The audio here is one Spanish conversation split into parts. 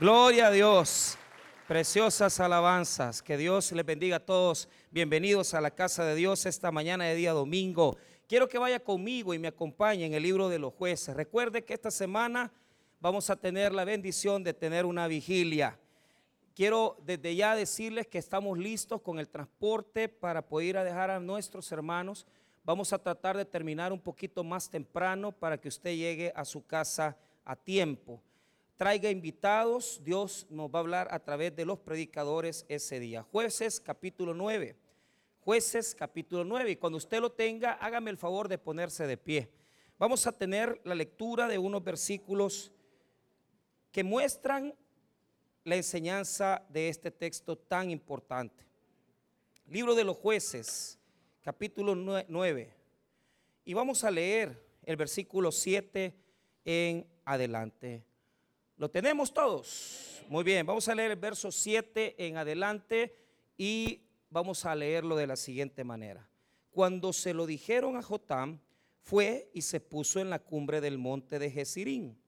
Gloria a Dios. Preciosas alabanzas. Que Dios les bendiga a todos. Bienvenidos a la casa de Dios esta mañana de día domingo. Quiero que vaya conmigo y me acompañe en el libro de los jueces. Recuerde que esta semana vamos a tener la bendición de tener una vigilia. Quiero desde ya decirles que estamos listos con el transporte para poder a dejar a nuestros hermanos. Vamos a tratar de terminar un poquito más temprano para que usted llegue a su casa a tiempo traiga invitados, Dios nos va a hablar a través de los predicadores ese día. Jueces capítulo 9. Jueces capítulo 9. Y cuando usted lo tenga, hágame el favor de ponerse de pie. Vamos a tener la lectura de unos versículos que muestran la enseñanza de este texto tan importante. Libro de los jueces, capítulo 9. Y vamos a leer el versículo 7 en adelante. ¿Lo tenemos todos? Muy bien, vamos a leer el verso 7 en adelante y vamos a leerlo de la siguiente manera. Cuando se lo dijeron a Jotam, fue y se puso en la cumbre del monte de Jesirín,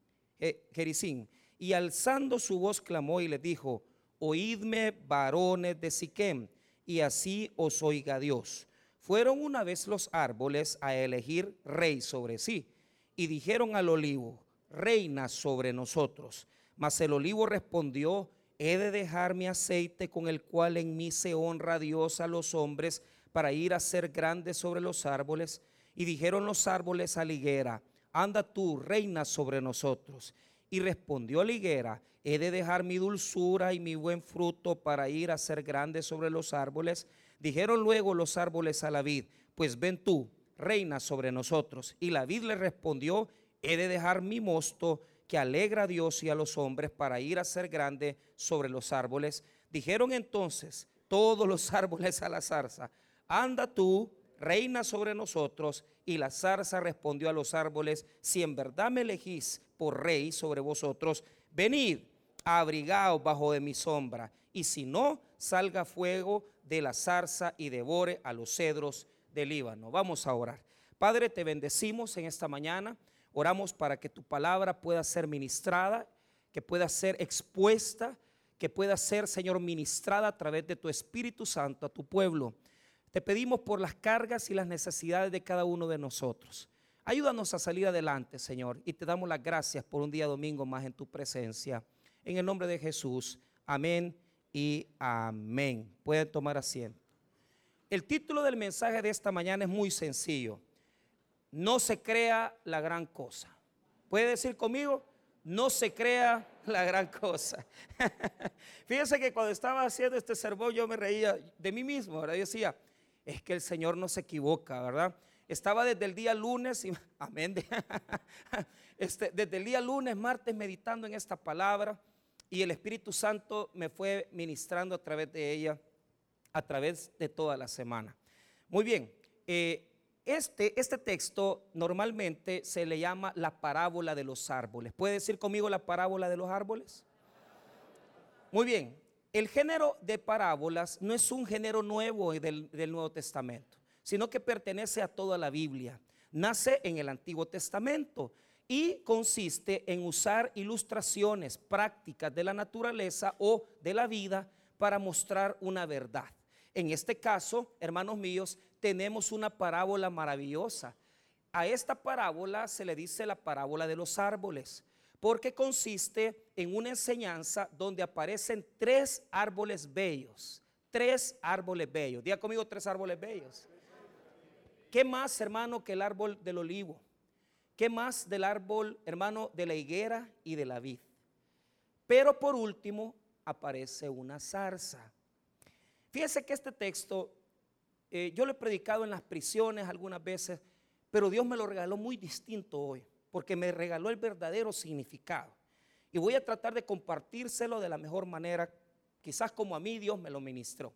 Jericín, y alzando su voz clamó y le dijo, oídme varones de Siquem, y así os oiga Dios. Fueron una vez los árboles a elegir rey sobre sí, y dijeron al olivo, reina sobre nosotros. Mas el olivo respondió, he de dejar mi aceite con el cual en mí se honra Dios a los hombres para ir a ser grande sobre los árboles. Y dijeron los árboles a la higuera, anda tú, reina sobre nosotros. Y respondió la higuera, he de dejar mi dulzura y mi buen fruto para ir a ser grande sobre los árboles. Dijeron luego los árboles a la vid, pues ven tú, reina sobre nosotros. Y la vid le respondió, he de dejar mi mosto que alegra a Dios y a los hombres para ir a ser grande sobre los árboles. Dijeron entonces todos los árboles a la zarza, anda tú, reina sobre nosotros. Y la zarza respondió a los árboles, si en verdad me elegís por rey sobre vosotros, venid, abrigaos bajo de mi sombra. Y si no, salga fuego de la zarza y devore a los cedros del Líbano. Vamos a orar. Padre, te bendecimos en esta mañana. Oramos para que tu palabra pueda ser ministrada, que pueda ser expuesta, que pueda ser, Señor, ministrada a través de tu Espíritu Santo a tu pueblo. Te pedimos por las cargas y las necesidades de cada uno de nosotros. Ayúdanos a salir adelante, Señor, y te damos las gracias por un día domingo más en tu presencia. En el nombre de Jesús, amén y amén. Pueden tomar asiento. El título del mensaje de esta mañana es muy sencillo no se crea la gran cosa. ¿Puede decir conmigo? No se crea la gran cosa. Fíjense que cuando estaba haciendo este sermón yo me reía de mí mismo, ¿verdad? Yo decía, es que el Señor no se equivoca, ¿verdad? Estaba desde el día lunes, y, amén, este, desde el día lunes, martes, meditando en esta palabra y el Espíritu Santo me fue ministrando a través de ella, a través de toda la semana. Muy bien, eh, este, este texto normalmente se le llama la parábola de los árboles. ¿Puede decir conmigo la parábola de los árboles? Muy bien, el género de parábolas no es un género nuevo del, del Nuevo Testamento, sino que pertenece a toda la Biblia. Nace en el Antiguo Testamento y consiste en usar ilustraciones prácticas de la naturaleza o de la vida para mostrar una verdad. En este caso, hermanos míos, tenemos una parábola maravillosa. A esta parábola se le dice la parábola de los árboles, porque consiste en una enseñanza donde aparecen tres árboles bellos, tres árboles bellos. Diga conmigo tres árboles bellos. ¿Qué más, hermano, que el árbol del olivo? ¿Qué más del árbol, hermano, de la higuera y de la vid? Pero por último aparece una zarza. Fíjese que este texto eh, yo lo he predicado en las prisiones algunas veces, pero Dios me lo regaló muy distinto hoy, porque me regaló el verdadero significado. Y voy a tratar de compartírselo de la mejor manera, quizás como a mí Dios me lo ministró.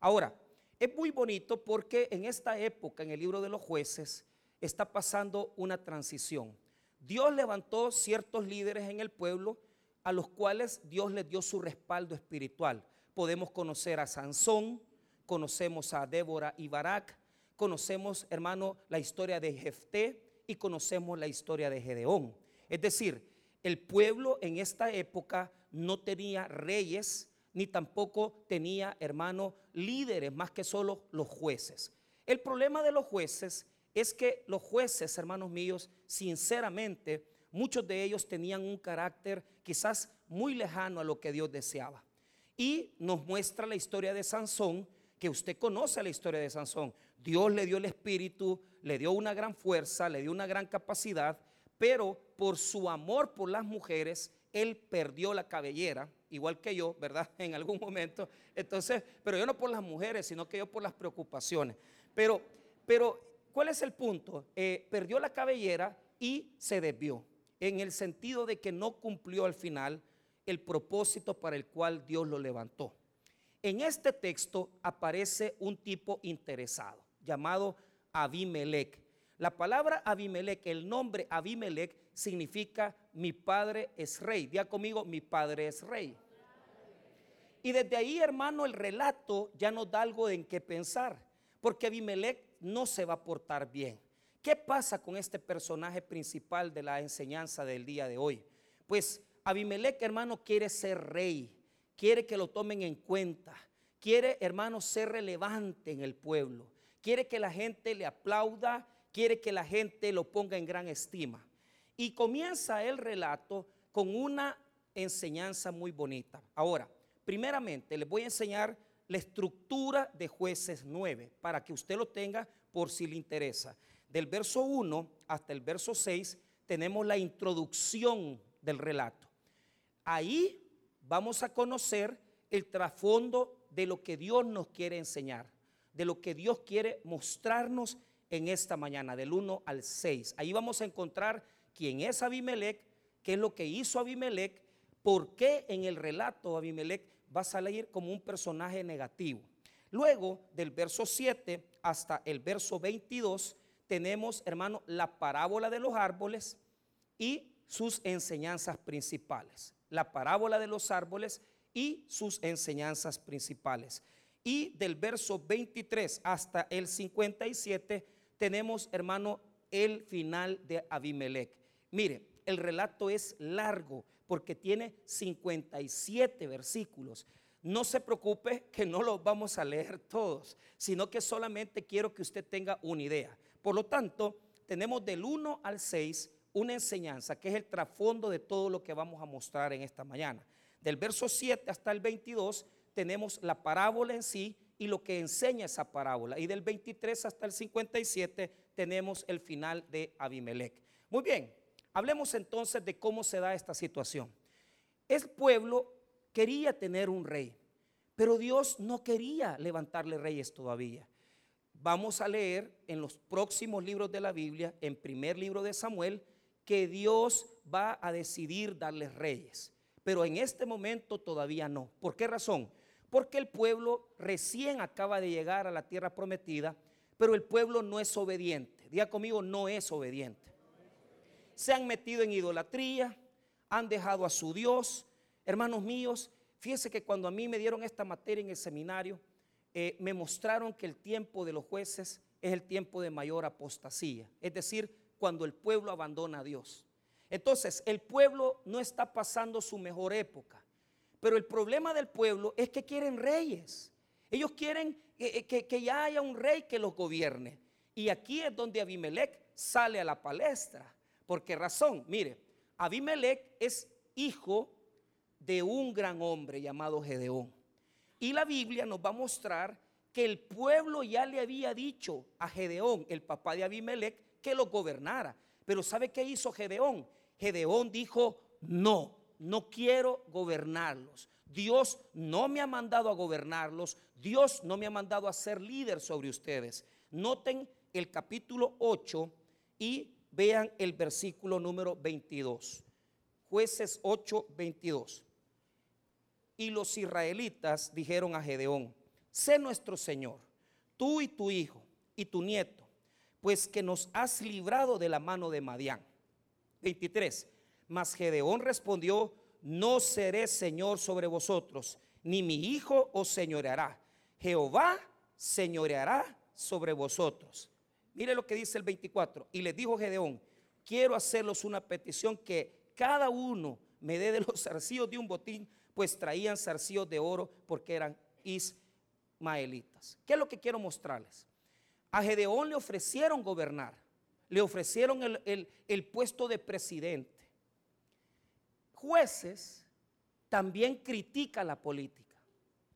Ahora, es muy bonito porque en esta época, en el libro de los jueces, está pasando una transición. Dios levantó ciertos líderes en el pueblo a los cuales Dios les dio su respaldo espiritual. Podemos conocer a Sansón, conocemos a Débora y Barak, conocemos, hermano, la historia de Jefté y conocemos la historia de Gedeón. Es decir, el pueblo en esta época no tenía reyes, ni tampoco tenía, hermano, líderes, más que solo los jueces. El problema de los jueces es que los jueces, hermanos míos, sinceramente, muchos de ellos tenían un carácter quizás muy lejano a lo que Dios deseaba. Y nos muestra la historia de Sansón, que usted conoce la historia de Sansón. Dios le dio el espíritu, le dio una gran fuerza, le dio una gran capacidad, pero por su amor por las mujeres, él perdió la cabellera, igual que yo, ¿verdad? En algún momento. Entonces, pero yo no por las mujeres, sino que yo por las preocupaciones. Pero, pero, ¿cuál es el punto? Eh, perdió la cabellera y se desvió, en el sentido de que no cumplió al final el propósito para el cual Dios lo levantó. En este texto aparece un tipo interesado llamado Abimelech. La palabra Abimelech, el nombre Abimelech significa mi padre es rey. Día conmigo, mi padre es rey. Y desde ahí, hermano, el relato ya nos da algo en qué pensar, porque Abimelech no se va a portar bien. ¿Qué pasa con este personaje principal de la enseñanza del día de hoy? Pues Abimelech, hermano, quiere ser rey, quiere que lo tomen en cuenta, quiere, hermano, ser relevante en el pueblo, quiere que la gente le aplauda, quiere que la gente lo ponga en gran estima. Y comienza el relato con una enseñanza muy bonita. Ahora, primeramente les voy a enseñar la estructura de jueces 9 para que usted lo tenga por si le interesa. Del verso 1 hasta el verso 6 tenemos la introducción del relato. Ahí vamos a conocer el trasfondo de lo que Dios nos quiere enseñar, de lo que Dios quiere mostrarnos en esta mañana, del 1 al 6. Ahí vamos a encontrar quién es Abimelech, qué es lo que hizo Abimelech, por qué en el relato Abimelech va a salir como un personaje negativo. Luego, del verso 7 hasta el verso 22, tenemos, hermano, la parábola de los árboles y sus enseñanzas principales la parábola de los árboles y sus enseñanzas principales. Y del verso 23 hasta el 57 tenemos, hermano, el final de Abimelech. Mire, el relato es largo porque tiene 57 versículos. No se preocupe que no los vamos a leer todos, sino que solamente quiero que usted tenga una idea. Por lo tanto, tenemos del 1 al 6 una enseñanza que es el trasfondo de todo lo que vamos a mostrar en esta mañana. Del verso 7 hasta el 22 tenemos la parábola en sí y lo que enseña esa parábola. Y del 23 hasta el 57 tenemos el final de Abimelech. Muy bien, hablemos entonces de cómo se da esta situación. El pueblo quería tener un rey, pero Dios no quería levantarle reyes todavía. Vamos a leer en los próximos libros de la Biblia, en primer libro de Samuel, que Dios va a decidir darles reyes. Pero en este momento todavía no. ¿Por qué razón? Porque el pueblo recién acaba de llegar a la tierra prometida, pero el pueblo no es obediente. Diga conmigo, no es obediente. Se han metido en idolatría, han dejado a su Dios. Hermanos míos, fíjense que cuando a mí me dieron esta materia en el seminario, eh, me mostraron que el tiempo de los jueces es el tiempo de mayor apostasía. Es decir, cuando el pueblo abandona a Dios. Entonces, el pueblo no está pasando su mejor época. Pero el problema del pueblo es que quieren reyes. Ellos quieren que, que, ya haya un rey que los gobierne. Y aquí es donde Abimelech sale a la palestra. ¿Por qué razón? Mire, Abimelech es hijo de un gran hombre llamado Gedeón. Y la Biblia nos va a mostrar que el pueblo ya le había dicho a Gedeón, el papá de Abimelech, que lo gobernara. Pero ¿sabe qué hizo Gedeón? Gedeón dijo, no, no quiero gobernarlos. Dios no me ha mandado a gobernarlos. Dios no me ha mandado a ser líder sobre ustedes. Noten el capítulo 8 y vean el versículo número 22. Jueces 8, 22. Y los israelitas dijeron a Gedeón, sé nuestro Señor, tú y tu hijo y tu nieto pues que nos has librado de la mano de Madián. 23. Mas Gedeón respondió, no seré señor sobre vosotros, ni mi hijo os señoreará. Jehová señoreará sobre vosotros. Mire lo que dice el 24. Y le dijo Gedeón, quiero hacerlos una petición que cada uno me dé de los zarcillos de un botín, pues traían zarcillos de oro porque eran ismaelitas. ¿Qué es lo que quiero mostrarles? A Gedeón le ofrecieron gobernar, le ofrecieron el, el puesto de presidente. Jueces también critica la política,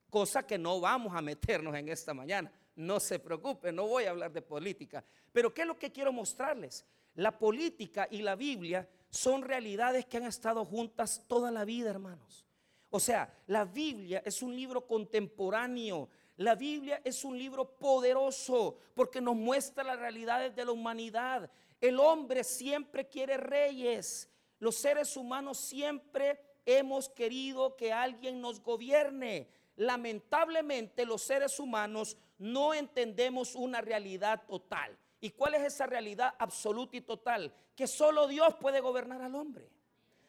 cosa que no vamos a meternos en esta mañana. No se preocupe, no voy a hablar de política. Pero ¿qué es lo que quiero mostrarles? La política y la Biblia son realidades que han estado juntas toda la vida, hermanos. O sea, la Biblia es un libro contemporáneo. La Biblia es un libro poderoso porque nos muestra las realidades de la humanidad. El hombre siempre quiere reyes. Los seres humanos siempre hemos querido que alguien nos gobierne. Lamentablemente los seres humanos no entendemos una realidad total. ¿Y cuál es esa realidad absoluta y total? Que solo Dios puede gobernar al hombre.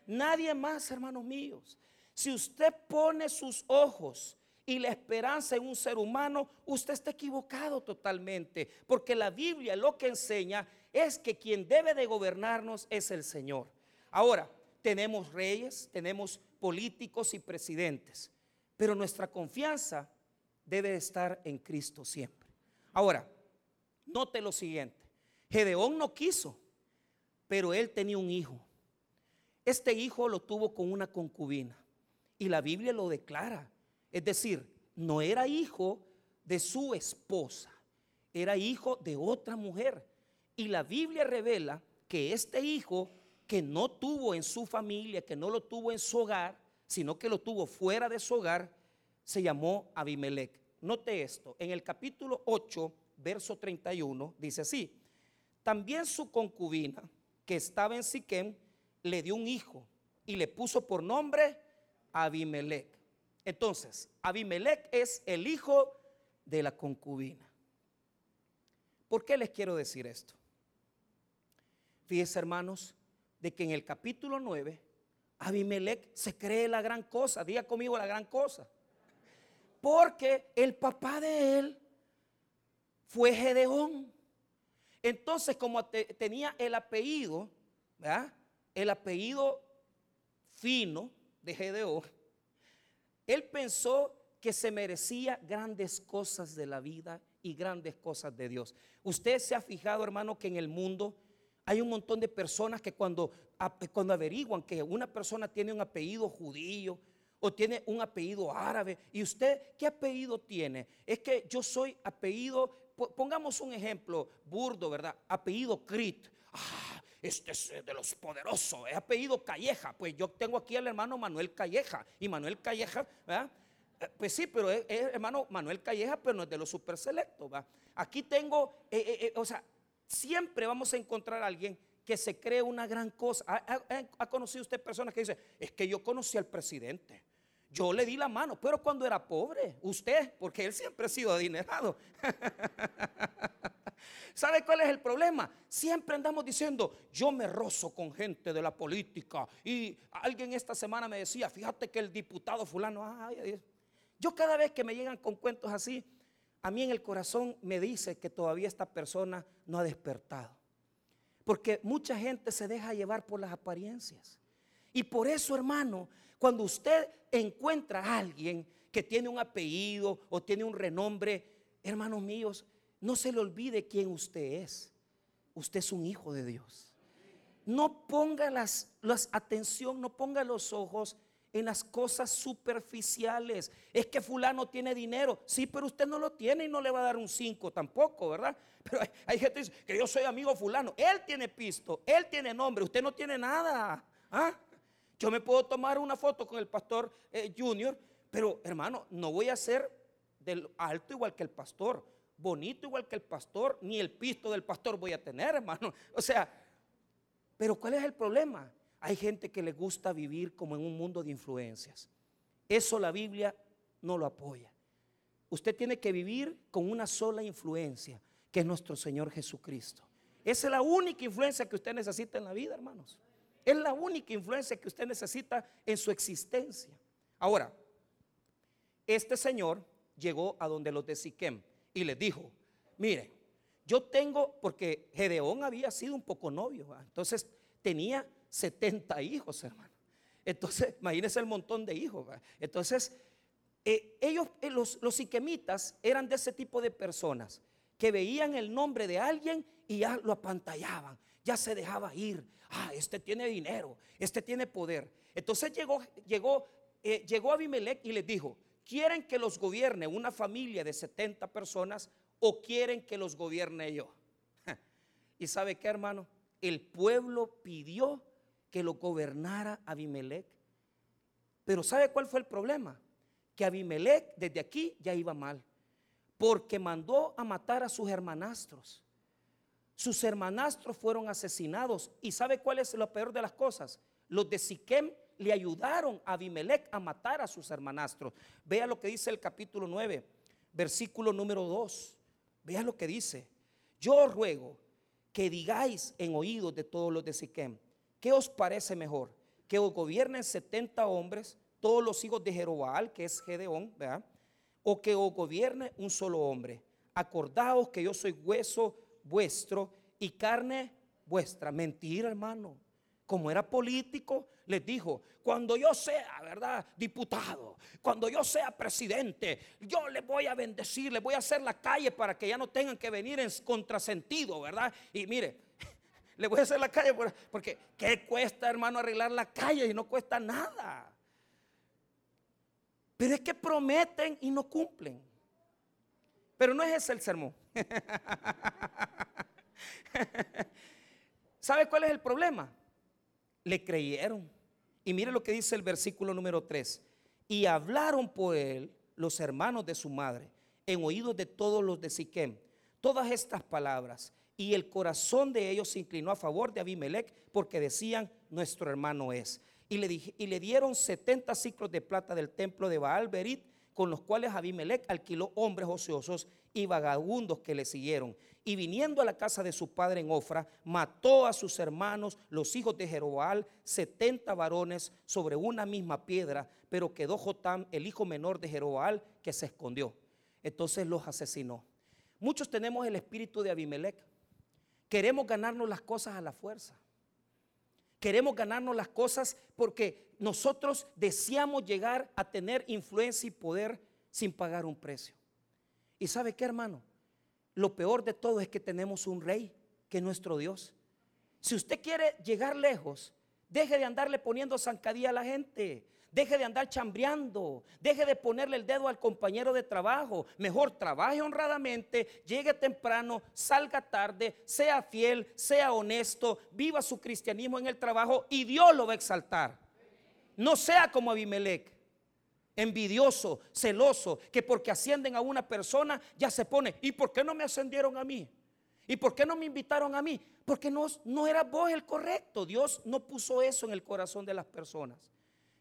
Nadie más, hermanos míos. Si usted pone sus ojos y la esperanza en un ser humano, usted está equivocado totalmente. Porque la Biblia lo que enseña es que quien debe de gobernarnos es el Señor. Ahora, tenemos reyes, tenemos políticos y presidentes, pero nuestra confianza debe estar en Cristo siempre. Ahora, Note lo siguiente. Gedeón no quiso, pero él tenía un hijo. Este hijo lo tuvo con una concubina. Y la Biblia lo declara. Es decir, no era hijo de su esposa, era hijo de otra mujer. Y la Biblia revela que este hijo que no tuvo en su familia, que no lo tuvo en su hogar, sino que lo tuvo fuera de su hogar, se llamó Abimelech. Note esto, en el capítulo 8 verso 31, dice así, también su concubina, que estaba en Siquem, le dio un hijo y le puso por nombre Abimelech. Entonces, Abimelech es el hijo de la concubina. ¿Por qué les quiero decir esto? Fíjense, hermanos, de que en el capítulo 9, Abimelech se cree la gran cosa. Diga conmigo la gran cosa. Porque el papá de él fue Gedeón. Entonces, como tenía el apellido, ¿verdad? El apellido fino de Gedeón, él pensó que se merecía grandes cosas de la vida y grandes cosas de Dios. Usted se ha fijado, hermano, que en el mundo hay un montón de personas que cuando, cuando averiguan que una persona tiene un apellido judío, o tiene un apellido árabe. ¿Y usted qué apellido tiene? Es que yo soy apellido pongamos un ejemplo burdo, ¿verdad? Apellido Crit. Ah, este es eh, de los poderosos, es apellido Calleja. Pues yo tengo aquí al hermano Manuel Calleja. Y Manuel Calleja, ¿verdad? Eh, pues sí, pero es, hermano Manuel Calleja, pero no es de los super selectos. Aquí tengo, eh, o sea, siempre vamos a encontrar a alguien que se cree una gran cosa. ¿Ha, conocido usted personas que dicen, es que yo conocí al presidente? Yo le di la mano, pero cuando era pobre, usted, porque él siempre ha sido adinerado. ¿Sabe cuál es el problema? Siempre andamos diciendo, yo me rozo con gente de la política. Y alguien esta semana me decía, fíjate que el diputado fulano, yo cada vez que me llegan con cuentos así, a mí en el corazón me dice que todavía esta persona no ha despertado. Porque mucha gente se deja llevar por las apariencias. Y por eso, hermano, cuando usted encuentra a alguien que tiene un apellido o tiene un renombre, hermanos míos, no se le olvide quién usted es. Usted es un hijo de Dios. No ponga las, las atención, no ponga los ojos en las cosas superficiales. Es que fulano tiene dinero. Sí, pero usted no lo tiene y no le va a dar un 5 tampoco, ¿verdad? Pero hay, gente que dice que yo soy amigo fulano. Él tiene pisto, él tiene nombre, usted no tiene nada. ¿Ah? Yo me puedo tomar una foto con el pastor eh, Junior, pero hermano, no voy a ser del alto igual que el pastor, bonito igual que el pastor, ni el pisto del pastor voy a tener, hermano. O sea, pero ¿cuál es el problema? Hay gente que le gusta vivir como en un mundo de influencias. Eso la Biblia no lo apoya. Usted tiene que vivir con una sola influencia, que es nuestro Señor Jesucristo. Esa es la única influencia que usted necesita en la vida, hermanos. Es la única influencia que usted necesita en su existencia. Ahora, este señor llegó a donde los de Siquem y les dijo, mire, yo tengo, porque Gedeón había sido un poco novio, entonces tenía 70 hijos, hermano. Entonces, imagínense el montón de hijos. Entonces, eh, ellos, eh, los, los siquemitas, eran de ese tipo de personas que veían el nombre de alguien y ya lo apantallaban, ya se dejaba ir. Ah, este tiene dinero, este tiene poder. Entonces llegó, llegó, eh, llegó Abimelech y les dijo: ¿Quieren que los gobierne una familia de 70 personas o quieren que los gobierne yo? ¿Y sabe qué, hermano? El pueblo pidió que lo gobernara Abimelech. Pero ¿sabe cuál fue el problema? Que Abimelech desde aquí ya iba mal porque mandó a matar a sus hermanastros. Sus hermanastros fueron asesinados. ¿Y sabe cuál es lo peor de las cosas? Los de Siquem le ayudaron a Abimelech a matar a sus hermanastros. Vea lo que dice el capítulo 9, versículo número 2. Vea lo que dice. Yo ruego que digáis en oídos de todos los de Siquem, ¿qué os parece mejor? Que os gobiernen 70 hombres, todos los hijos de Jerobaal, que es Gedeón, o que os gobierne un solo hombre. Acordaos que yo soy hueso vuestro y carne vuestra. Mentira, hermano. Como era político, les dijo, cuando yo sea, ¿verdad? Diputado, cuando yo sea presidente, yo les voy a bendecir, les voy a hacer la calle para que ya no tengan que venir en contrasentido, ¿verdad? Y mire, le voy a hacer la calle porque ¿qué cuesta, hermano, arreglar la calle y no cuesta nada? Pero es que prometen y no cumplen. Pero no es ese el sermón. ¿Sabe cuál es el problema? Le creyeron. Y mire lo que dice el versículo número 3. Y hablaron por él los hermanos de su madre en oídos de todos los de Siquem todas estas palabras. Y el corazón de ellos se inclinó a favor de Abimelech porque decían, nuestro hermano es y le, y le dieron 70 ciclos de plata del templo de Baal Berit, con los cuales Abimelech alquiló hombres ociosos y vagabundos que le siguieron. Y viniendo a la casa de su padre en Ofra, mató a sus hermanos, los hijos de Jeroboal, 70 varones sobre una misma piedra, pero quedó Jotam, el hijo menor de Jeroboal, que se escondió. Entonces los asesinó. Muchos tenemos el espíritu de Abimelech. Queremos ganarnos las cosas a la fuerza. Queremos ganarnos las cosas porque nosotros deseamos llegar a tener influencia y poder sin pagar un precio. ¿Y sabe qué, hermano? Lo peor de todo es que tenemos un rey que es nuestro Dios. Si usted quiere llegar lejos, deje de andarle poniendo zancadilla a la gente. Deje de andar chambreando. Deje de ponerle el dedo al compañero de trabajo. Mejor trabaje honradamente, llegue temprano, salga tarde, sea fiel, sea honesto, viva su cristianismo en el trabajo y Dios lo va a exaltar. No sea como Abimelech, envidioso, celoso, que porque ascienden a una persona ya se pone, ¿y por qué no me ascendieron a mí? ¿Y por qué no me invitaron a mí? Porque no, no era vos el correcto. Dios no puso eso en el corazón de las personas.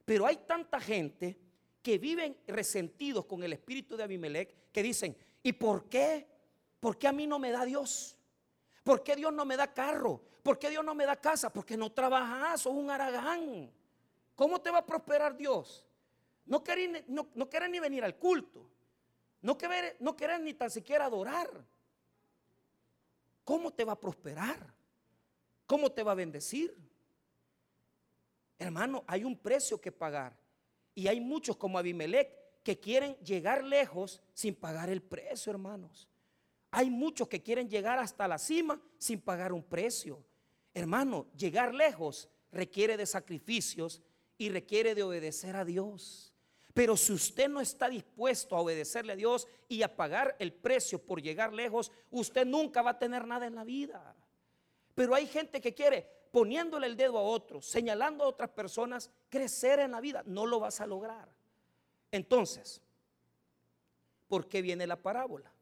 Pero hay tanta gente que viven resentidos con el espíritu de Abimelech que dicen, ¿y por qué? ¿Por qué a mí no me da Dios? ¿Por qué Dios no me da carro? ¿Por qué Dios no me da casa? Porque no trabajas, sos un aragán. ¿Cómo te va a prosperar Dios? No querés, ni venir al culto. No querés, no querés ni tan siquiera adorar. ¿Cómo te va a prosperar? ¿Cómo te va a bendecir? Hermano, hay un precio que pagar. Y hay muchos como Abimelech que quieren llegar lejos sin pagar el precio, hermanos. Hay muchos que quieren llegar hasta la cima sin pagar un precio. Hermano, llegar lejos requiere de sacrificios y requiere de obedecer a Dios. Pero si usted no está dispuesto a obedecerle a Dios y a pagar el precio por llegar lejos, usted nunca va a tener nada en la vida. Pero hay gente que quiere, poniéndole el dedo a otros, señalando a otras personas, crecer en la vida. No lo vas a lograr. Entonces, ¿por qué viene la parábola?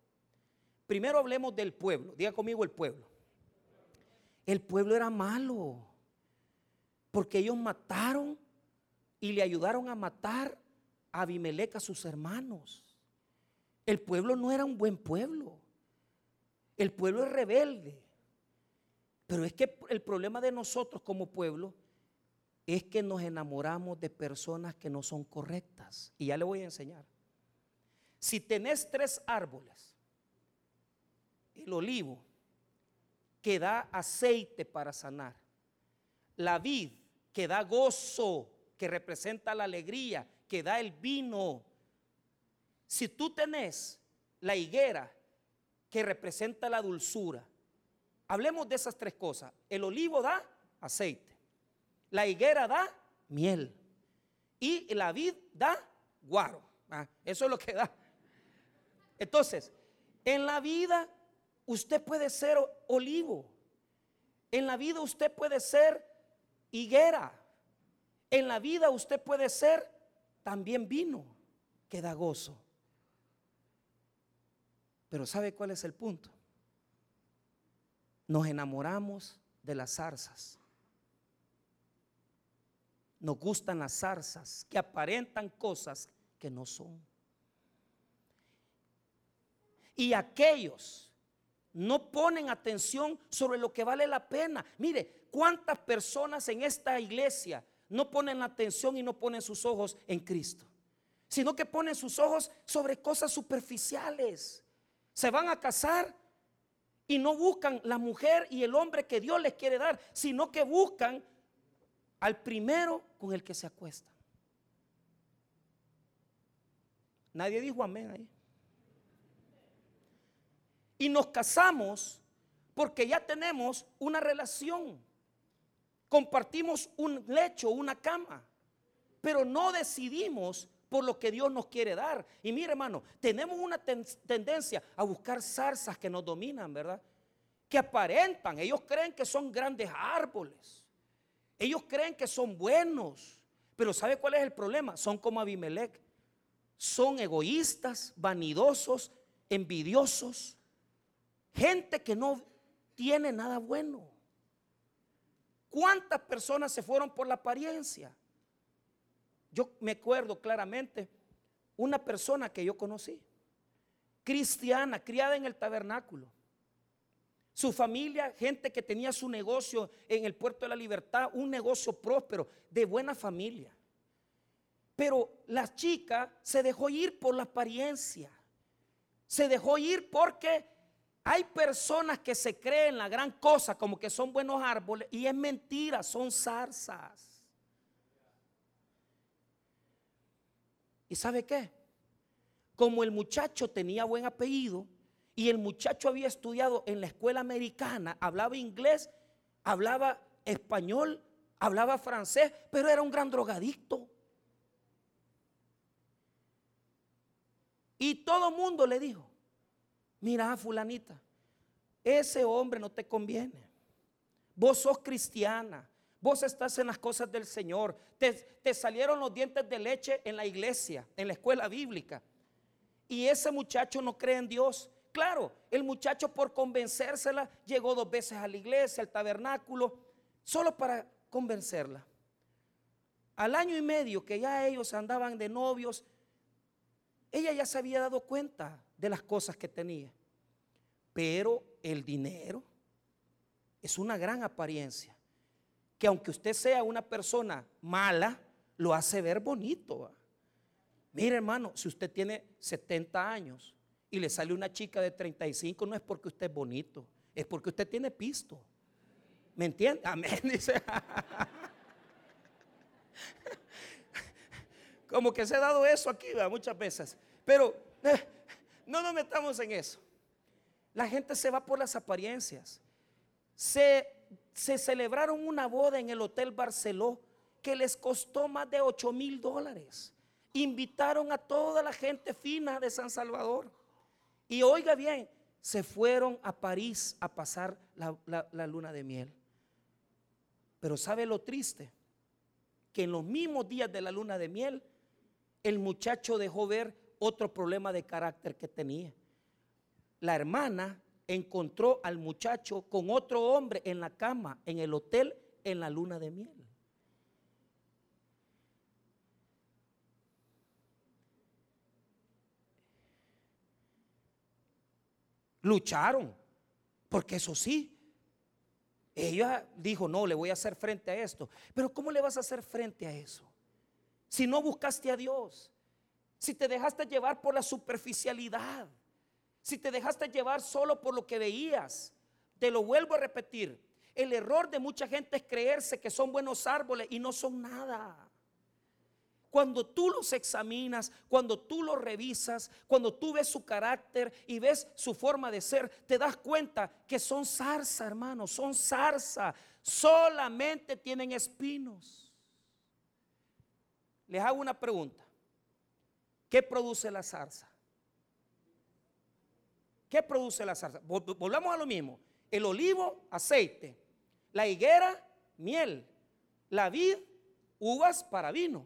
Primero hablemos del pueblo. Diga conmigo el pueblo. El pueblo era malo. Porque ellos mataron y le ayudaron a matar a Abimelech a sus hermanos. El pueblo no era un buen pueblo. El pueblo es rebelde. Pero es que el problema de nosotros como pueblo es que nos enamoramos de personas que no son correctas. Y ya le voy a enseñar. Si tenés tres árboles, el olivo que da aceite para sanar, la vid que da gozo, que representa la alegría, que da el vino. Si tú tenés la higuera, que representa la dulzura, hablemos de esas tres cosas. El olivo da aceite, la higuera da miel y la vid da guaro. Ah, eso es lo que da. Entonces, en la vida usted puede ser olivo. En la vida usted puede ser higuera. En la vida usted puede ser también vino que da gozo. Pero ¿sabe cuál es el punto? Nos enamoramos de las zarzas. Nos gustan las zarzas que aparentan cosas que no son. Y aquellos no ponen atención sobre lo que vale la pena. Mire, ¿cuántas personas en esta iglesia no ponen atención y no ponen sus ojos en Cristo? Sino que ponen sus ojos sobre cosas superficiales. Se van a casar y no buscan la mujer y el hombre que Dios les quiere dar, sino que buscan al primero con el que se acuestan. Nadie dijo amén ahí. Y nos casamos porque ya tenemos una relación. Compartimos un lecho, una cama. Pero no decidimos por lo que Dios nos quiere dar. Y mire, hermano, tenemos una tendencia a buscar zarzas que nos dominan, ¿verdad? Que aparentan. Ellos creen que son grandes árboles. Ellos creen que son buenos. Pero ¿sabe cuál es el problema? Son como Abimelech. Son egoístas, vanidosos, envidiosos. Gente que no tiene nada bueno. ¿Cuántas personas se fueron por la apariencia? Yo me acuerdo claramente una persona que yo conocí, cristiana, criada en el tabernáculo. Su familia, gente que tenía su negocio en el puerto de la libertad, un negocio próspero, de buena familia. Pero la chica se dejó ir por la apariencia. Se dejó ir porque hay personas que se creen la gran cosa como que son buenos árboles y es mentira, son zarzas. ¿Y sabe qué? Como el muchacho tenía buen apellido y el muchacho había estudiado en la escuela americana, hablaba inglés, hablaba español, hablaba francés, pero era un gran drogadicto. Y todo el mundo le dijo, mira, fulanita, ese hombre no te conviene. Vos sos cristiana, vos estás en las cosas del Señor, te, salieron los dientes de leche en la iglesia, en la escuela bíblica. Y ese muchacho no cree en Dios. Claro, el muchacho por convencérsela llegó dos veces a la iglesia, al tabernáculo, solo para convencerla. Al año y medio que ya ellos andaban de novios, ella ya se había dado cuenta de las cosas que tenía. Pero el dinero es una gran apariencia. Que aunque usted sea una persona mala, lo hace ver bonito. Mire hermano, si usted tiene 70 años y le sale una chica de 35, no es porque usted es bonito, es porque usted tiene pisto. ¿Me entiende? Amén, dice. Como que se ha dado eso aquí muchas veces. Pero no nos metamos en eso. La gente se va por las apariencias. Se, celebraron una boda en el Hotel Barceló que les costó más de 8 mil dólares. Invitaron a toda la gente fina de San Salvador. Y oiga bien, se fueron a París a pasar la, la luna de miel. Pero ¿sabe lo triste? Que en los mismos días de la luna de miel, el muchacho dejó ver otro problema de carácter que tenía. La hermana encontró al muchacho con otro hombre en la cama, en el hotel, en la luna de miel. Lucharon, porque eso sí, ella dijo, no, le voy a hacer frente a esto. Pero ¿cómo le vas a hacer frente a eso? Si no buscaste a Dios, si te dejaste llevar por la superficialidad, si te dejaste llevar solo por lo que veías, te lo vuelvo a repetir. El error de mucha gente es creerse que son buenos árboles y no son nada. cuando tú los examinas, cuando tú los revisas, cuando tú ves su carácter y ves su forma de ser, te das cuenta que son zarza, hermano, son zarza. Solamente tienen espinos. Les hago una pregunta. ¿Qué produce la zarza? ¿Qué produce la zarza? Volvamos a lo mismo. El olivo, aceite. La higuera, miel. La vid, uvas para vino.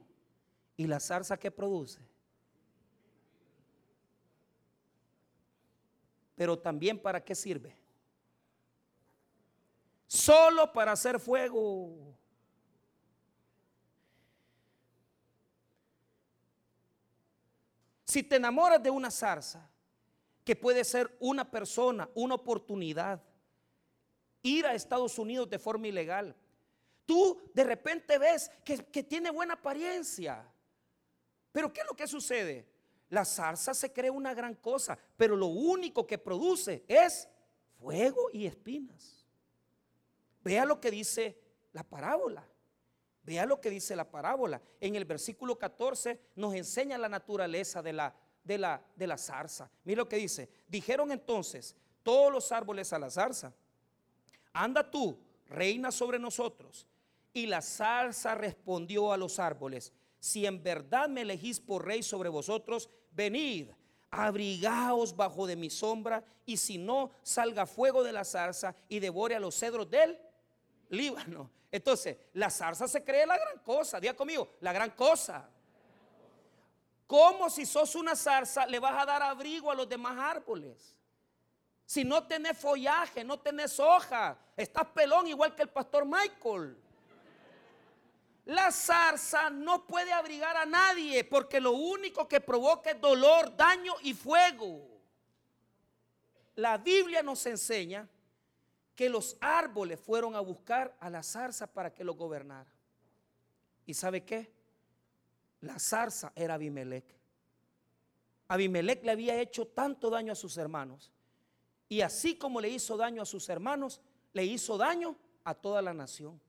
¿Y la zarza qué produce? Pero también para qué sirve? Solo para hacer fuego. Si te enamoras de una zarza, que puede ser una persona, una oportunidad, ir a Estados Unidos de forma ilegal, tú de repente ves que, que tiene buena apariencia, pero ¿qué es lo que sucede? La zarza se cree una gran cosa, pero lo único que produce es fuego y espinas. Vea lo que dice la parábola. Vea lo que dice la parábola. En el versículo 14 nos enseña la naturaleza de la, de la, de la zarza. Mira lo que dice. Dijeron entonces todos los árboles a la zarza, anda tú, reina sobre nosotros. Y la zarza respondió a los árboles, si en verdad me elegís por rey sobre vosotros, venid, abrigaos bajo de mi sombra, y si no, salga fuego de la zarza y devore a los cedros del Líbano. Entonces, la zarza se cree la gran cosa, diga conmigo, la gran cosa. ¿Cómo si sos una zarza le vas a dar abrigo a los demás árboles? Si no tenés follaje, no tenés hoja, estás pelón igual que el pastor Michael. La zarza no puede abrigar a nadie porque lo único que provoca es dolor, daño y fuego. La Biblia nos enseña que los árboles fueron a buscar a la zarza para que lo gobernara. ¿Y sabe qué? La zarza era Abimelech. Abimelech le había hecho tanto daño a sus hermanos. Y así como le hizo daño a sus hermanos, le hizo daño a toda la nación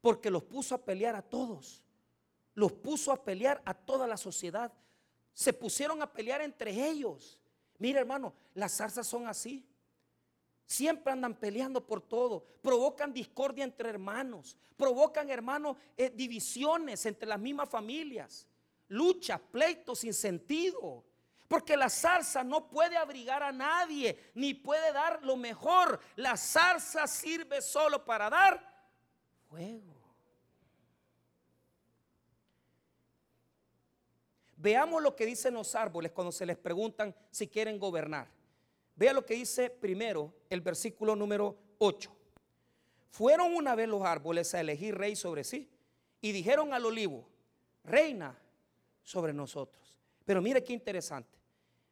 porque los puso a pelear a todos. Los puso a pelear a toda la sociedad. Se pusieron a pelear entre ellos. Mira, hermano, las zarzas son así. Siempre andan peleando por todo. Provocan discordia entre hermanos. Provocan, hermanos, eh, divisiones entre las mismas familias. Luchas, pleitos sin sentido. Porque la zarza no puede abrigar a nadie, ni puede dar lo mejor. La zarza sirve solo para dar fuego. Veamos lo que dicen los árboles cuando se les preguntan si quieren gobernar. Vea lo que dice primero el versículo número 8. Fueron una vez los árboles a elegir rey sobre sí y dijeron al olivo, reina sobre nosotros. Pero mire qué interesante.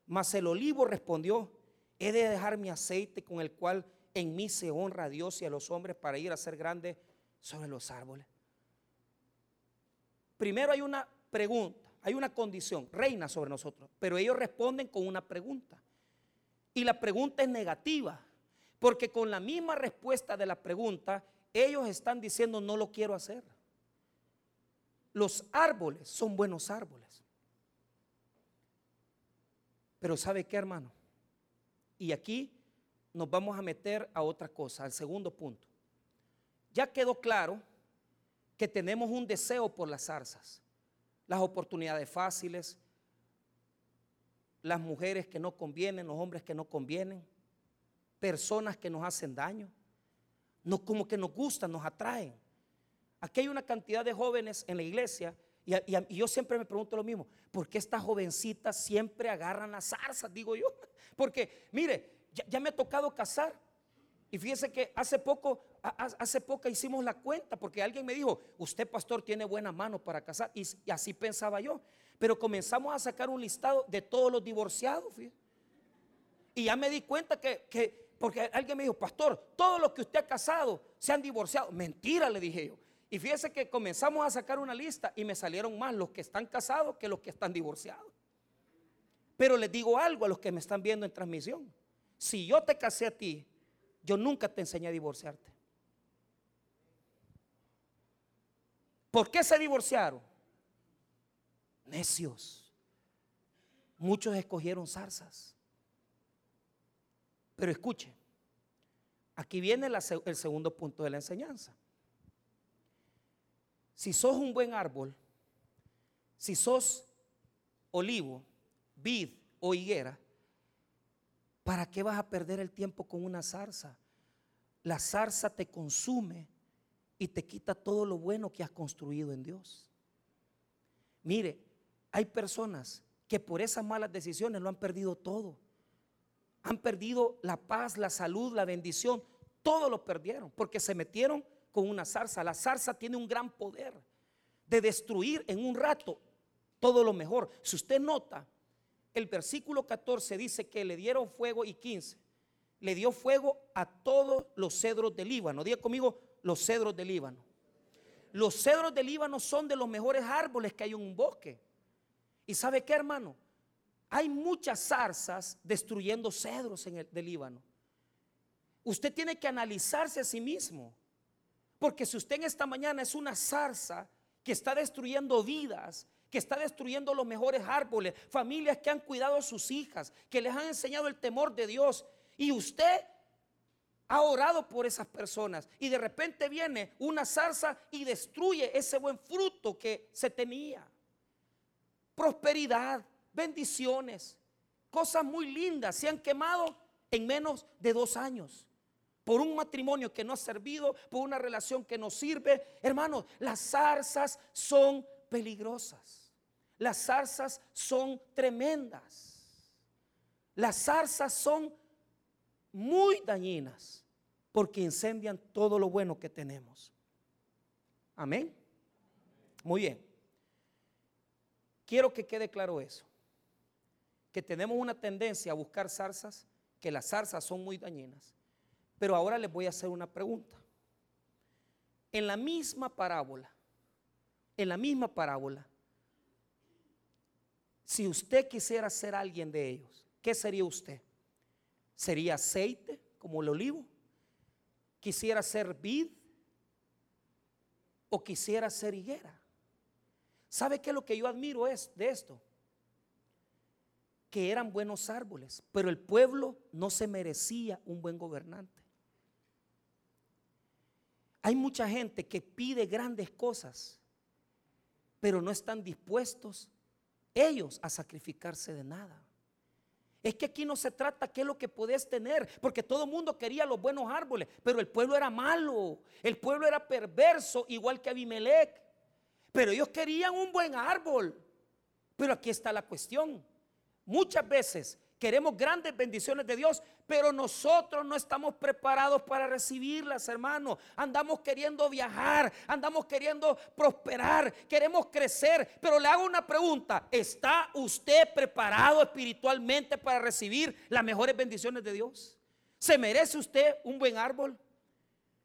Mas el olivo respondió, he de dejar mi aceite con el cual en mí se honra a Dios y a los hombres para ir a ser grande sobre los árboles. Primero hay una pregunta, hay una condición, reina sobre nosotros, pero ellos responden con una pregunta. Y la pregunta es negativa, porque con la misma respuesta de la pregunta, ellos están diciendo no lo quiero hacer. Los árboles son buenos árboles. Pero ¿sabe qué, hermano? Y aquí nos vamos a meter a otra cosa, al segundo punto. Ya quedó claro que tenemos un deseo por las zarzas, las oportunidades fáciles, las mujeres que no convienen, los hombres que no convienen, personas que nos hacen daño, no como que nos gustan, nos atraen. Aquí hay una cantidad de jóvenes en la iglesia y, yo siempre me pregunto lo mismo, ¿por qué estas jovencitas siempre agarran las zarzas? Digo yo, porque mire, ya, me ha tocado casar y fíjese que hace poco, hace poco hicimos la cuenta porque alguien me dijo, usted pastor tiene buena mano para casar. Y, así pensaba yo. Pero comenzamos a sacar un listado de todos los divorciados. Y ya me di cuenta que, porque alguien me dijo, pastor, todos los que usted ha casado se han divorciado. Mentira, le dije yo. Y fíjese que comenzamos a sacar una lista y me salieron más los que están casados que los que están divorciados. Pero les digo algo a los que me están viendo en transmisión. Si yo te casé a ti yo nunca te enseñé a divorciarte. ¿Por qué se divorciaron? Necios. Muchos escogieron zarzas. Pero escuche, aquí viene el segundo punto de la enseñanza. Si sos un buen árbol, si sos olivo, vid o higuera, ¿para qué vas a perder el tiempo con una zarza? La zarza te consume y te quita todo lo bueno que has construido en Dios. Mire, hay personas que por esas malas decisiones lo han perdido todo. Han perdido la paz, la salud, la bendición. Todo lo perdieron porque se metieron con una zarza. La zarza tiene un gran poder de destruir en un rato todo lo mejor. Si usted nota, el versículo 14 dice que le dieron fuego y 15. Le dio fuego a todos los cedros del Líbano. Diga conmigo, los cedros del Líbano. Los cedros del Líbano son de los mejores árboles que hay en un bosque. ¿Y sabe qué, hermano? Hay muchas zarzas destruyendo cedros en el del Líbano. Usted tiene que analizarse a sí mismo. Porque si usted en esta mañana es una zarza que está destruyendo vidas, que está destruyendo los mejores árboles, familias que han cuidado a sus hijas, que les han enseñado el temor de Dios, y usted ha orado por esas personas y de repente viene una zarza y destruye ese buen fruto que se tenía. Prosperidad, bendiciones, cosas muy lindas se han quemado en menos de dos años. Por un matrimonio que no ha servido, por una relación que no sirve. Hermanos, las zarzas son peligrosas. Las zarzas son tremendas. Las zarzas son muy dañinas porque incendian todo lo bueno que tenemos. Amén. Muy bien. Quiero que quede claro eso. Que tenemos una tendencia a buscar zarzas, que las zarzas son muy dañinas. Pero ahora les voy a hacer una pregunta. En la misma parábola, en la misma parábola, si usted quisiera ser alguien de ellos, ¿qué sería usted? ¿Sería aceite como el olivo? ¿Quisiera ser vid? ¿O quisiera ser higuera? ¿Sabe qué es lo que yo admiro es de esto? Que eran buenos árboles, pero el pueblo no se merecía un buen gobernante. Hay mucha gente que pide grandes cosas, pero no están dispuestos ellos a sacrificarse de nada. Es que aquí no se trata qué es lo que puedes tener, porque todo el mundo quería los buenos árboles, pero el pueblo era malo, el pueblo era perverso, igual que Abimelech. Pero ellos querían un buen árbol. Pero aquí está la cuestión. Muchas veces Queremos grandes bendiciones de Dios, pero nosotros no estamos preparados para recibirlas, hermanos. Andamos queriendo viajar, andamos queriendo prosperar, queremos crecer, pero le hago una pregunta. ¿Está usted preparado espiritualmente para recibir las mejores bendiciones de Dios? ¿Se merece usted un buen árbol?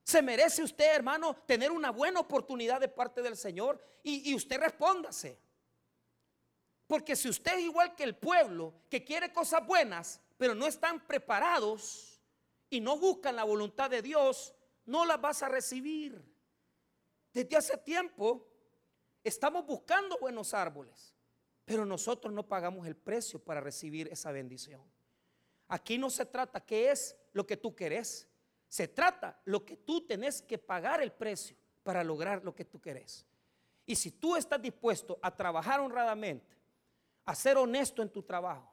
¿Se merece usted, hermano, tener una buena oportunidad de parte del Señor? Y, y usted respóndase. Porque si usted es igual que el pueblo que quiere cosas buenas, pero no están preparados y no buscan la voluntad de Dios, no las vas a recibir. Desde hace tiempo estamos buscando buenos árboles, pero nosotros no pagamos el precio para recibir esa bendición. Aquí no se trata qué es lo que tú querés, se trata lo que tú tenés que pagar el precio para lograr lo que tú querés. Y si tú estás dispuesto a trabajar honradamente, a ser honesto en tu trabajo,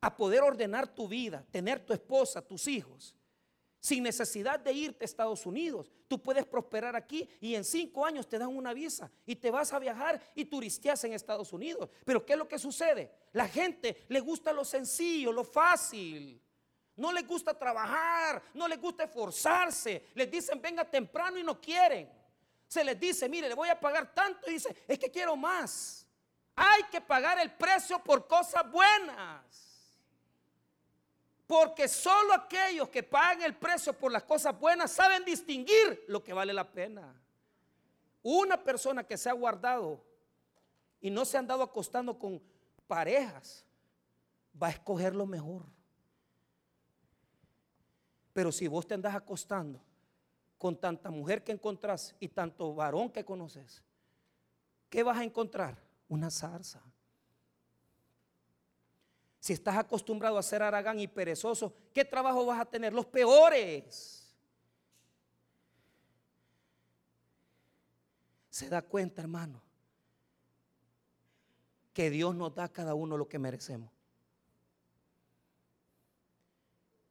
a poder ordenar tu vida, tener tu esposa, tus hijos, sin necesidad de irte a Estados Unidos. Tú puedes prosperar aquí y en cinco años te dan una visa y te vas a viajar y turisteas en Estados Unidos. Pero ¿qué es lo que sucede? La gente le gusta lo sencillo, lo fácil. No les gusta trabajar, no les gusta esforzarse. Les dicen venga temprano y no quieren. Se les dice, mire, le voy a pagar tanto y dice, es que quiero más. Hay que pagar el precio por cosas buenas. Porque solo aquellos que pagan el precio por las cosas buenas saben distinguir lo que vale la pena. Una persona que se ha guardado y no se ha andado acostando con parejas, va a escoger lo mejor. Pero si vos te andas acostando con tanta mujer que encontrás y tanto varón que conoces, ¿qué vas a encontrar? Una zarza. Si estás acostumbrado a ser aragán y perezoso, ¿qué trabajo vas a tener? Los peores. Se da cuenta, hermano, que Dios nos da a cada uno lo que merecemos.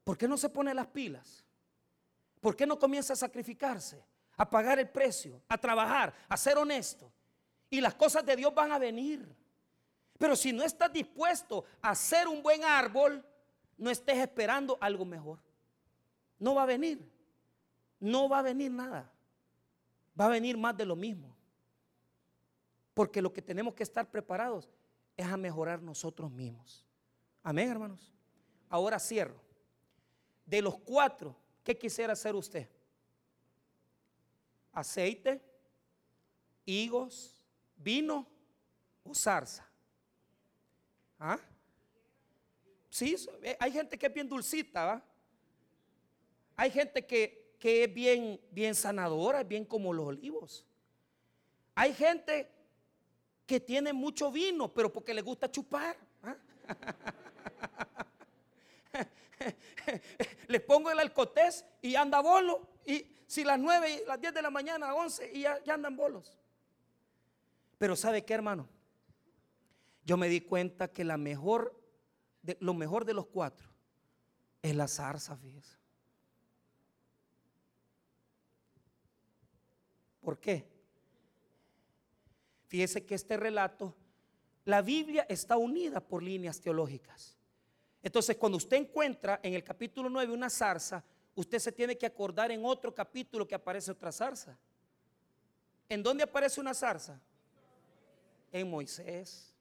¿Por qué no se pone las pilas? ¿Por qué no comienza a sacrificarse, a pagar el precio, a trabajar, a ser honesto? Y las cosas de Dios van a venir. Pero si no estás dispuesto a ser un buen árbol, no estés esperando algo mejor. No va a venir. No va a venir nada. Va a venir más de lo mismo. Porque lo que tenemos que estar preparados es a mejorar nosotros mismos. Amén, hermanos. Ahora cierro. De los cuatro, ¿qué quisiera hacer usted? ¿Aceite, higos, vino o zarza? ¿Ah? Sí, eh, hay gente que es bien dulcita, ¿va? Hay gente que, que es bien, bien sanadora, bien como los olivos. Hay gente que tiene mucho vino, pero porque le gusta chupar. ¿ah? Le pongo el alcotés y anda bolo. Y si las 9 y las 10 de la mañana, 11 y ya, andan bolos. Pero ¿sabe qué, hermano? Yo me di cuenta que la mejor, de, lo mejor de los cuatro es la zarza, fíjese. ¿Por qué? Fíjese que este relato, la Biblia está unida por líneas teológicas. Entonces, cuando usted encuentra en el capítulo 9 una zarza, usted se tiene que acordar en otro capítulo que aparece otra zarza. ¿En dónde aparece una zarza? En Moisés.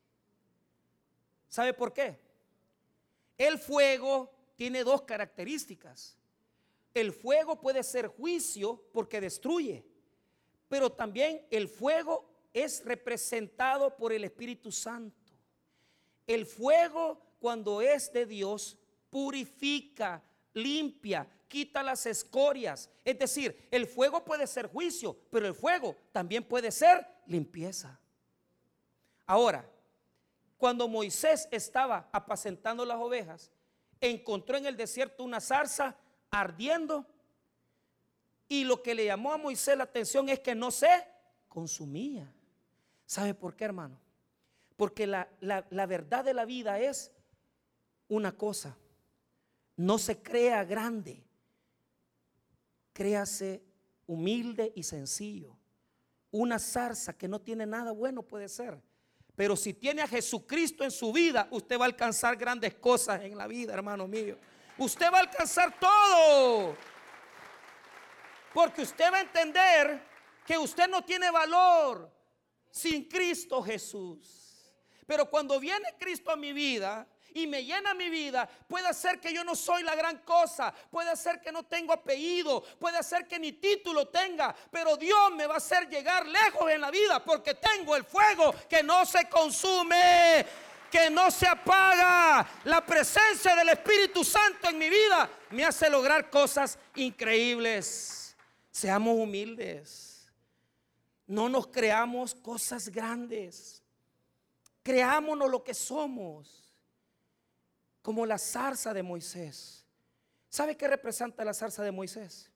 ¿Sabe por qué? El fuego tiene dos características. El fuego puede ser juicio porque destruye, pero también el fuego es representado por el Espíritu Santo. El fuego cuando es de Dios, purifica, limpia, quita las escorias. Es decir, el fuego puede ser juicio, pero el fuego también puede ser limpieza. Ahora, cuando Moisés estaba apacentando las ovejas, encontró en el desierto una zarza ardiendo y lo que le llamó a Moisés la atención es que no se consumía. ¿Sabe por qué, hermano? Porque la, la verdad de la vida es una cosa, no se crea grande, créase humilde y sencillo. Una zarza que no tiene nada bueno puede ser. Pero si tiene a Jesucristo en su vida, usted va a alcanzar grandes cosas en la vida, hermano mío. Usted va a alcanzar todo. Porque usted va a entender que usted no tiene valor sin Cristo Jesús. Pero cuando viene Cristo a mi vida, y me llena mi vida, puede ser que yo no soy la gran cosa, puede ser que no tengo apellido, puede ser que ni título tenga, pero Dios me va a hacer llegar lejos en la vida porque tengo el fuego que no se consume, que no se apaga. La presencia del Espíritu Santo en mi vida me hace lograr cosas increíbles. Seamos humildes. No nos creamos cosas grandes. Creámonos lo que somos como la zarza de Moisés. ¿Sabe qué representa la zarza de Moisés?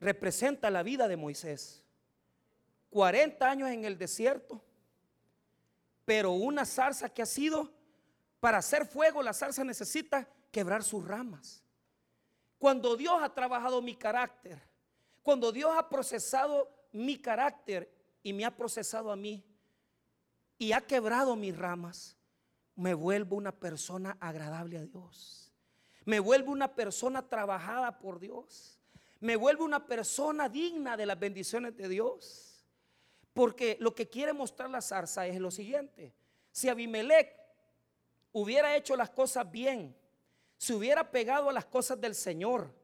Representa la vida de Moisés. 40 años en el desierto, pero una zarza que ha sido, para hacer fuego, la zarza necesita quebrar sus ramas. Cuando Dios ha trabajado mi carácter, cuando Dios ha procesado mi carácter y me ha procesado a mí y ha quebrado mis ramas, me vuelvo una persona agradable a Dios. Me vuelvo una persona trabajada por Dios. Me vuelvo una persona digna de las bendiciones de Dios. Porque lo que quiere mostrar la zarza es lo siguiente. Si Abimelech hubiera hecho las cosas bien, se hubiera pegado a las cosas del Señor,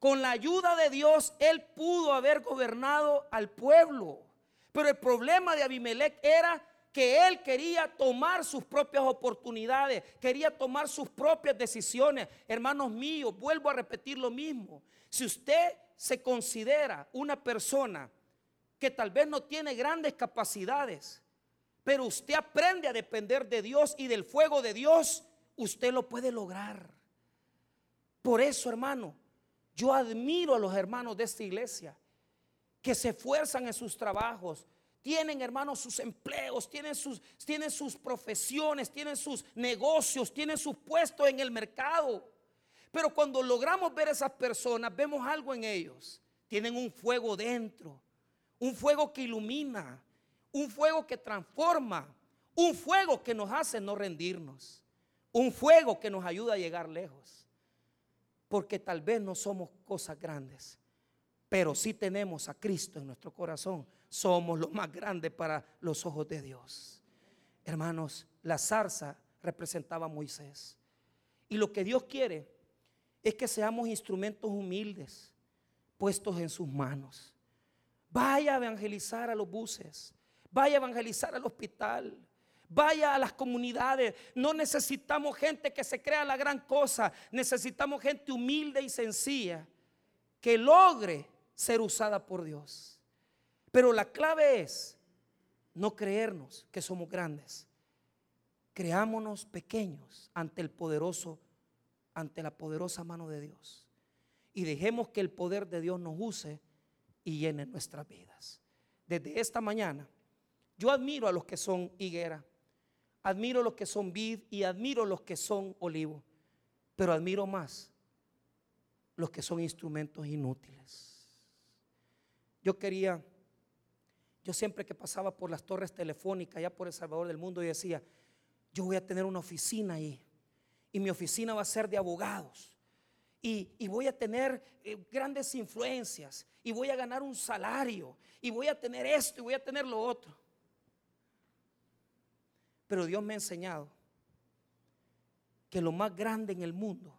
con la ayuda de Dios, él pudo haber gobernado al pueblo. Pero el problema de Abimelech era que él quería tomar sus propias oportunidades, quería tomar sus propias decisiones. Hermanos míos, vuelvo a repetir lo mismo. Si usted se considera una persona que tal vez no tiene grandes capacidades, pero usted aprende a depender de Dios y del fuego de Dios, usted lo puede lograr. Por eso, hermano, yo admiro a los hermanos de esta iglesia que se esfuerzan en sus trabajos, tienen, hermanos, sus empleos, tienen sus, tienen sus profesiones, tienen sus negocios, tienen sus puestos en el mercado. Pero cuando logramos ver a esas personas, vemos algo en ellos. Tienen un fuego dentro, un fuego que ilumina, un fuego que transforma, un fuego que nos hace no rendirnos, un fuego que nos ayuda a llegar lejos. Porque tal vez no somos cosas grandes, pero sí tenemos a Cristo en nuestro corazón somos los más grandes para los ojos de Dios. Hermanos, la zarza representaba a Moisés. Y lo que Dios quiere es que seamos instrumentos humildes puestos en sus manos. Vaya a evangelizar a los buses, vaya a evangelizar al hospital, vaya a las comunidades. No necesitamos gente que se crea la gran cosa, necesitamos gente humilde y sencilla que logre ser usada por Dios. Pero la clave es no creernos que somos grandes. Creámonos pequeños ante el poderoso, ante la poderosa mano de Dios. Y dejemos que el poder de Dios nos use y llene nuestras vidas. Desde esta mañana, yo admiro a los que son higuera, admiro a los que son vid y admiro a los que son olivo, pero admiro más los que son instrumentos inútiles. Yo quería yo siempre que pasaba por las torres telefónicas, allá por El Salvador del Mundo, y decía, yo voy a tener una oficina ahí. Y mi oficina va a ser de abogados. Y, voy a tener eh, grandes influencias. Y voy a ganar un salario. Y voy a tener esto y voy a tener lo otro. Pero Dios me ha enseñado que lo más grande en el mundo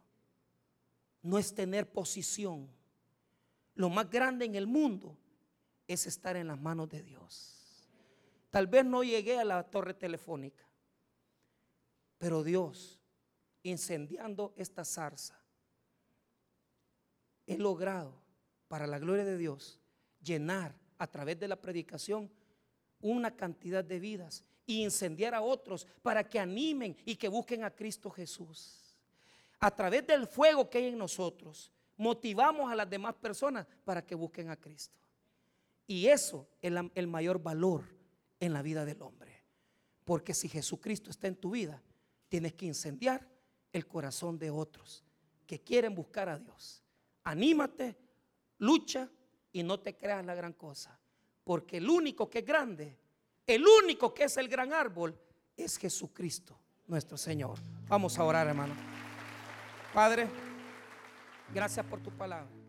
no es tener posición. Lo más grande en el mundo es estar en las manos de Dios. Tal vez no llegué a la torre telefónica, pero Dios, incendiando esta zarza, he logrado, para la gloria de Dios, llenar a través de la predicación una cantidad de vidas y incendiar a otros para que animen y que busquen a Cristo Jesús. A través del fuego que hay en nosotros, motivamos a las demás personas para que busquen a Cristo. Y eso es el mayor valor en la vida del hombre. Porque si Jesucristo está en tu vida, tienes que incendiar el corazón de otros que quieren buscar a Dios. Anímate, lucha y no te creas la gran cosa. Porque el único que es grande, el único que es el gran árbol, es Jesucristo, nuestro Señor. Vamos a orar, hermano. Padre, gracias por tu palabra.